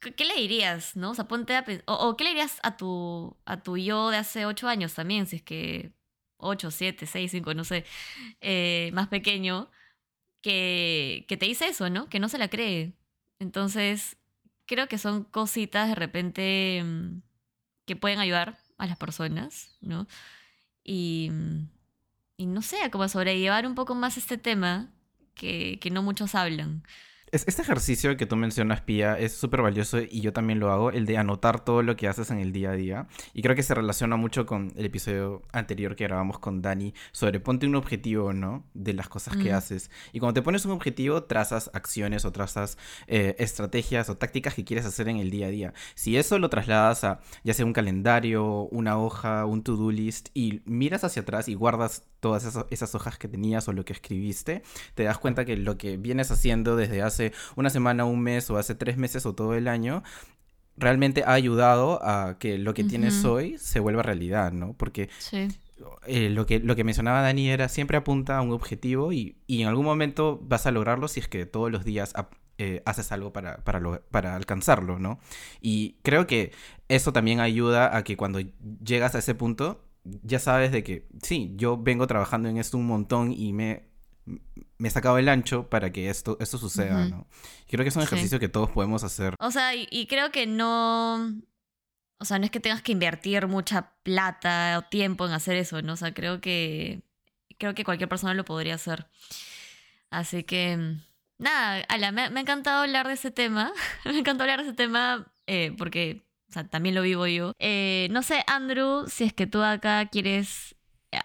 ¿qué le dirías, no? O sea, ponte a o, o, ¿qué le dirías a tu, a tu yo de hace ocho años también, si es que ocho, siete, seis, cinco, no sé, eh, más pequeño, que, que te dice eso, ¿no? Que no se la cree. Entonces, creo que son cositas de repente mm, que pueden ayudar a las personas, ¿no? Y, mm, no sé, como sobrellevar un poco más este tema que, que no muchos hablan. Este ejercicio que tú mencionas, Pia, es súper valioso y yo también lo hago, el de anotar todo lo que haces en el día a día. Y creo que se relaciona mucho con el episodio anterior que grabamos con Dani sobre ponte un objetivo, ¿no? De las cosas que haces. Y cuando te pones un objetivo, trazas acciones o trazas eh, estrategias o tácticas que quieres hacer en el día a día. Si eso lo trasladas a ya sea un calendario, una hoja, un to-do list y miras hacia atrás y guardas todas esas, esas hojas que tenías o lo que escribiste, te das cuenta que lo que vienes haciendo desde hace una semana, un mes o hace tres meses o todo el año, realmente ha ayudado a que lo que tienes hoy se vuelva realidad, ¿no? Porque eh, lo, que, lo que mencionaba Dani era siempre apunta a un objetivo y, en algún momento vas a lograrlo si es que todos los días eh, haces algo para, para, para alcanzarlo, ¿no? Y creo que eso también ayuda a que cuando llegas a ese punto ya sabes de que sí, yo vengo trabajando en esto un montón y me me he sacado el ancho para que esto, esto suceda, Ujú. ¿no? Y creo que es un Sí. ejercicio que todos podemos hacer. O sea, y, y creo que no. O sea, no es que tengas que invertir mucha plata o tiempo en hacer eso, ¿no? O sea, creo que. Creo que cualquier persona lo podría hacer. Así que. Nada, ala, me, me ha encantado hablar de ese tema. me encantó hablar de ese tema eh, porque. O sea, también lo vivo yo. Eh, no sé, Andrew, si es que tú acá quieres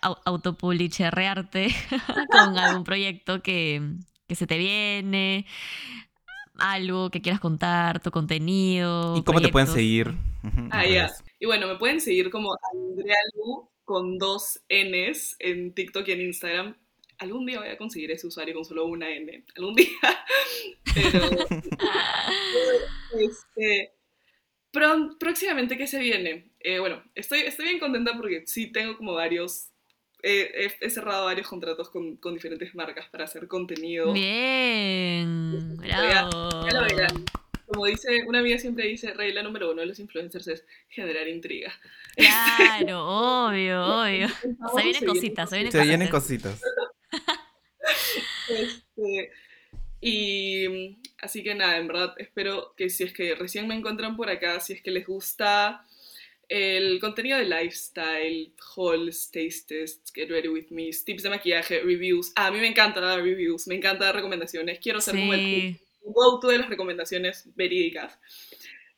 au- autopublicherrearte con algún proyecto que, que se te viene, algo que quieras contar, tu contenido. ¿Y cómo te pueden seguir? Ah, ya. Y bueno, me pueden seguir como Andrea Lu con dos Ns en TikTok y en Instagram. Algún día voy a conseguir ese usuario con solo una N. Algún día. Pero este, próximamente, ¿qué se viene? Eh, bueno, estoy, estoy bien contenta porque sí tengo como varios. eh, he, he cerrado varios contratos con, con diferentes marcas para hacer contenido. Bien, Ya- bravo. Ya lo verán. Como dice, una amiga siempre dice, regla número uno de los influencers es generar intriga. Claro, obvio, obvio. Se vienen cositas, se vienen Se vienen cositas. cositas. Este, y mm, así que nada, en verdad, espero que si es que recién me encuentran por acá, si es que les gusta el contenido de lifestyle, hauls, taste tests, get ready with me, tips de maquillaje, reviews. Ah, a mí me encanta dar reviews, me encanta dar recomendaciones. Quiero ser como el Sí, go-to de las recomendaciones verídicas.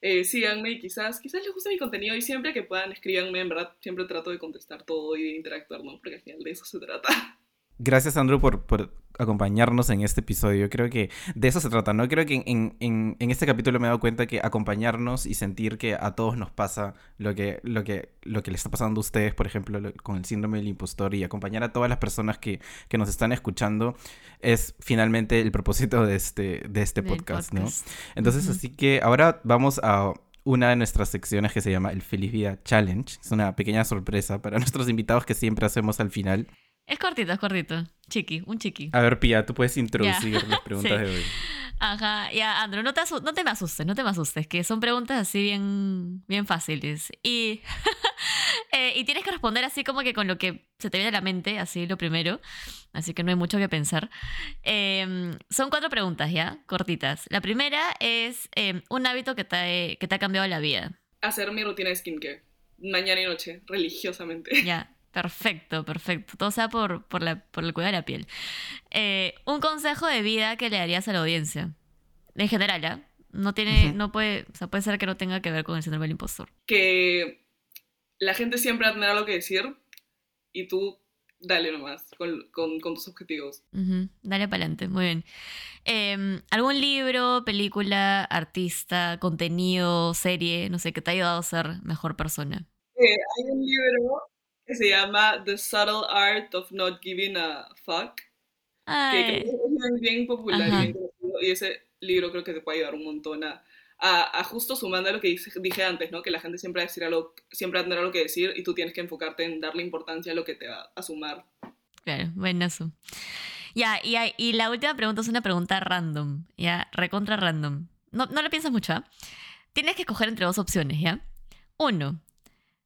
Eh, síganme y quizás, quizás les guste mi contenido y siempre que puedan escríbanme, en verdad siempre trato de contestar todo y de interactuar, ¿no? Porque al final de eso se trata. Gracias, Andrew, por, por acompañarnos en este episodio. Creo que de eso se trata, ¿no? Creo que en, en- en este capítulo me he dado cuenta que acompañarnos y sentir que a todos nos pasa lo que, lo que, lo que le está pasando a ustedes, por ejemplo, lo- con el síndrome del impostor y acompañar a todas las personas que, que nos están escuchando es finalmente el propósito de este, de este podcast, ¿no? Entonces, así que ahora vamos a una de nuestras secciones que se llama el Feliz Vida Challenge. Es una pequeña sorpresa para nuestros invitados que siempre hacemos al final. Es cortito, es cortito. Chiqui, un chiqui. A ver, Pia, tú puedes introducir las preguntas Sí. de hoy. Ajá, ya, Andrew, no te, no te me asustes, no te me asustes, que son preguntas así bien, bien fáciles. Y, eh, y tienes que responder así como que con lo que se te viene a la mente, así lo primero. Así que no hay mucho que pensar. Em, son cuatro preguntas, ¿ya? Cortitas. La primera es em, un hábito que te, que te ha cambiado la vida. Hacer mi rutina de skincare, mañana y noche, religiosamente. Ya, perfecto, perfecto. Todo sea por, por, la, por el cuidado de la piel. Eh, un consejo de vida que le darías a la audiencia. En general, ¿ah? No tiene, no puede, o sea, puede ser que no tenga que ver con el síndrome del impostor. Que la gente siempre va a tener algo que decir y tú dale nomás con, con, con tus objetivos. Dale para adelante, muy bien. Eh, ¿Algún libro, película, artista, contenido, serie, no sé, que te ha ayudado a ser mejor persona? Eh, hay un libro que se llama The Subtle Art of Not Giving a Fuck, que Ay, creo que es bien, popular bien conocido, y ese libro creo que te puede ayudar un montón a, a, a justo sumando a lo que dije, dije antes, ¿no? Que la gente siempre decir algo, siempre tener algo que decir y tú tienes que enfocarte en darle importancia a lo que te va a sumar. claro, buenazo. Ya, y, y la última pregunta es una pregunta random, ya, recontra random. No, no lo piensas mucho, ¿ah? Tienes que escoger entre dos opciones, ¿ya? Uno,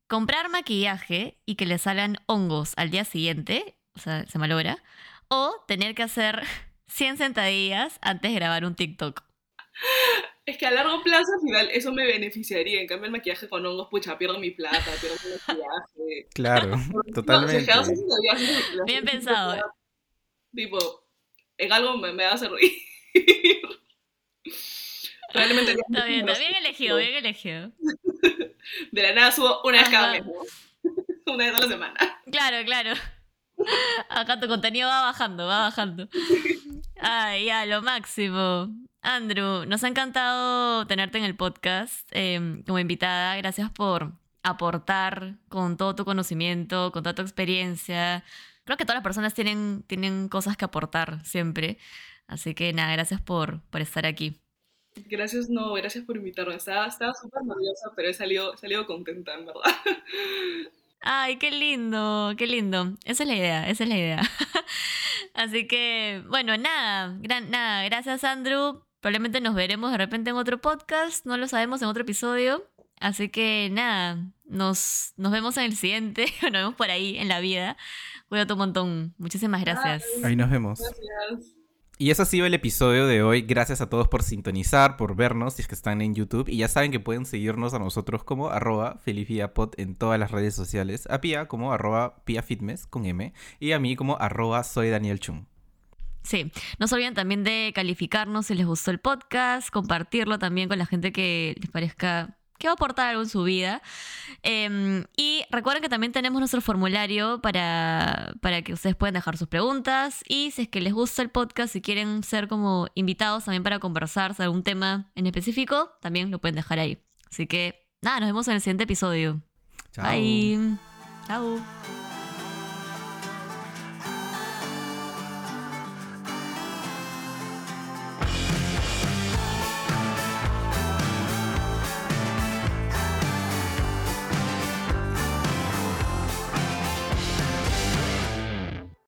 comprar maquillaje y que le salgan hongos al día siguiente, o sea, se malogra, o tener que hacer 100 sentadillas antes de grabar un TikTok. Es que a largo plazo al final eso me beneficiaría, en cambio el maquillaje con hongos, pucha, pierdo mi plata, pierdo mi maquillaje. Claro, No, totalmente. si Bien pensado. Tipo, en algo me, me va a hacer reír. Probablemente Está bien, está bien elegido, bien elegido. De la nada subo una vez cada mes, ¿no? Una vez a la semana. Claro, claro. Acá tu contenido va bajando, va bajando. Ay, ya, lo máximo. Andrew, nos ha encantado tenerte en el podcast eh, como invitada. Gracias por aportar con todo tu conocimiento, con toda tu experiencia. Creo que todas las personas tienen, tienen cosas que aportar siempre. Así que nada, gracias por, por estar aquí. Gracias, no, gracias por invitarme. Estaba estaba súper nerviosa, pero he salido, he salido contenta, en verdad. Ay, qué lindo, qué lindo. Esa es la idea, esa es la idea. Así que, bueno, nada, gran, nada, gracias Andrew. Probablemente nos veremos de repente en otro podcast, no lo sabemos en otro episodio. Así que nada, nos, nos vemos en el siguiente, nos vemos por ahí en la vida. Cuídate un montón. Muchísimas gracias. Ahí nos vemos. Gracias. Y eso ha sido el episodio de hoy. Gracias a todos por sintonizar, por vernos, si es que están en YouTube. Y ya saben que pueden seguirnos a nosotros como arroba felipiapod en todas las redes sociales. A Pia como arroba piafitness con M. Y a mí como arroba soy Daniel Chung. Sí, no se olviden también de calificarnos si les gustó el podcast, compartirlo también con la gente que les parezca que va a aportar algo en su vida. Eh, y recuerden que también tenemos nuestro formulario para, para que ustedes puedan dejar sus preguntas. Y si es que les gusta el podcast, si quieren ser como invitados también para conversar sobre algún tema en específico, también lo pueden dejar ahí. Así que nada, nos vemos en el siguiente episodio. Chao. Bye. Chao.